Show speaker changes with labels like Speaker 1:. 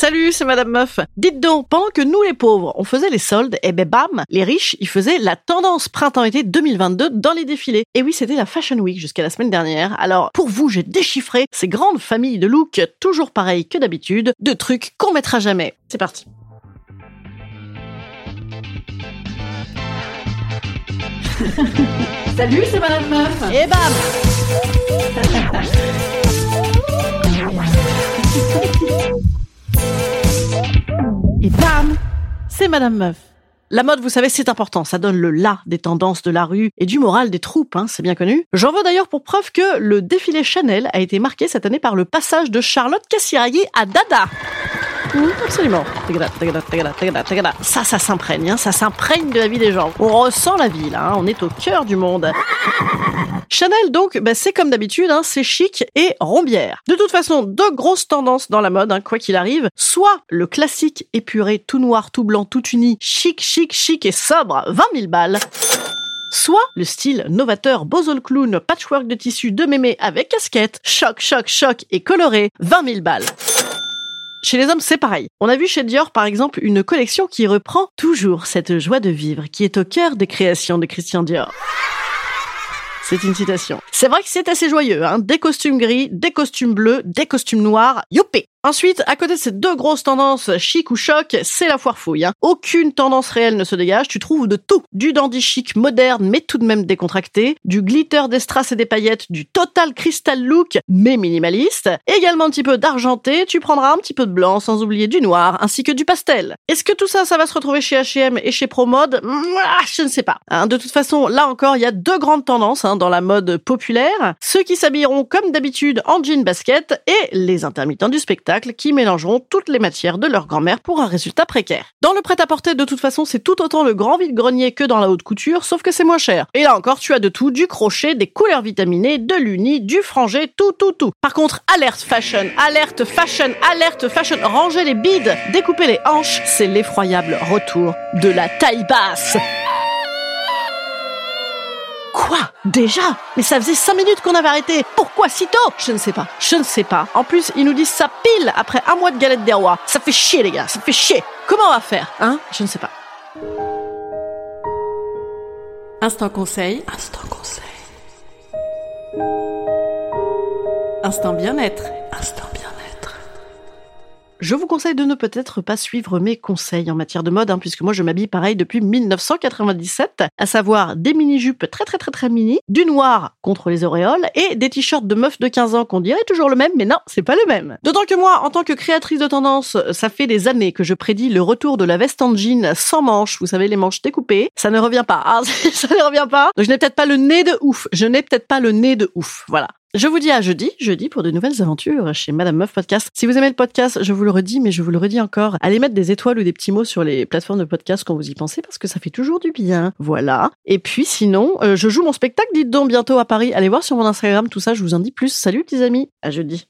Speaker 1: Salut, c'est Madame Meuf. Dites donc, pendant que nous les pauvres, on faisait les soldes, et ben bam, les riches, ils faisaient la tendance printemps-été 2022 dans les défilés. Et oui, c'était la Fashion Week jusqu'à la semaine dernière. Alors, pour vous, j'ai déchiffré ces grandes familles de looks, toujours pareilles que d'habitude, de trucs qu'on mettra jamais. C'est parti.
Speaker 2: Salut, c'est Madame Meuf.
Speaker 1: Et bam Bam C'est Madame Meuf. La mode, vous savez, c'est important. Ça donne le là des tendances de la rue et du moral des troupes, hein, c'est bien connu. J'en veux d'ailleurs pour preuve que le défilé Chanel a été marqué cette année par le passage de Charlotte Cassiraillé à Dada. Mmh, absolument. Ça, ça s'imprègne, hein, ça s'imprègne de la vie des gens. On ressent la vie, là, hein, on est au cœur du monde. Chanel, donc, bah, c'est comme d'habitude, hein, c'est chic et rombière. De toute façon, deux grosses tendances dans la mode, hein, quoi qu'il arrive. Soit le classique épuré, tout noir, tout blanc, tout uni, chic, chic, chic et sobre, 20 000 balles. Soit le style novateur bozol clown, patchwork de tissu de mémé avec casquette, choc, choc, choc et coloré, 20 000 balles. Chez les hommes, c'est pareil. On a vu chez Dior, par exemple, une collection qui reprend toujours cette joie de vivre qui est au cœur des créations de Christian Dior. C'est une citation. C'est vrai que c'est assez joyeux, hein. Des costumes gris, des costumes bleus, des costumes noirs. Youpé! Ensuite, à côté de ces deux grosses tendances, chic ou choc, c'est la foire fouille. Hein. Aucune tendance réelle ne se dégage, tu trouves de tout. Du dandy chic moderne, mais tout de même décontracté, du glitter des strass et des paillettes, du total crystal look, mais minimaliste, également un petit peu d'argenté, tu prendras un petit peu de blanc, sans oublier du noir, ainsi que du pastel. Est-ce que tout ça, ça va se retrouver chez H&M et chez ProMode? Je ne sais pas. Hein, de toute façon, là encore, il y a deux grandes tendances hein, dans la mode populaire. Ceux qui s'habilleront comme d'habitude en jean basket et les intermittents du spectacle qui mélangeront toutes les matières de leur grand-mère pour un résultat précaire. Dans le prêt-à-porter, de toute façon, c'est tout autant le grand vide-grenier que dans la haute couture, sauf que c'est moins cher. Et là encore, tu as de tout, du crochet, des couleurs vitaminées, de l'uni, du frangé, tout, tout, tout. Par contre, alerte fashion, alerte fashion, alerte fashion, rangez les bides, découpez les hanches, c'est l'effroyable retour de la taille basse. Déjà Mais ça faisait 5 minutes qu'on avait arrêté. Pourquoi si tôt Je ne sais pas. Je ne sais pas. En plus, ils nous disent ça pile après un mois de galette des rois. Ça fait chier les gars, ça fait chier. Comment on va faire Hein Je ne sais pas.
Speaker 2: Instant conseil.
Speaker 1: Instant conseil. Instant bien-être. Je vous conseille de ne peut-être pas suivre mes conseils en matière de mode, hein, puisque moi je m'habille pareil depuis 1997, à savoir des mini-jupes très très très très mini, du noir contre les auréoles et des t-shirts de meufs de 15 ans qu'on dirait toujours le même, mais non, c'est pas le même. D'autant que moi, en tant que créatrice de tendance, ça fait des années que je prédis le retour de la veste en jean sans manches, vous savez les manches découpées, ça ne revient pas, ah, ça ne revient pas. Donc je n'ai peut-être pas le nez de ouf, je n'ai peut-être pas le nez de ouf, voilà. Je vous dis à jeudi, jeudi pour de nouvelles aventures chez Madame Meuf Podcast. Si vous aimez le podcast, je vous le redis, mais je vous le redis encore, allez mettre des étoiles ou des petits mots sur les plateformes de podcast quand vous y pensez, parce que ça fait toujours du bien. Voilà. Et puis sinon, euh, je joue mon spectacle, dites donc, bientôt à Paris. Allez voir sur mon Instagram, tout ça, je vous en dis plus. Salut, petits amis. À jeudi.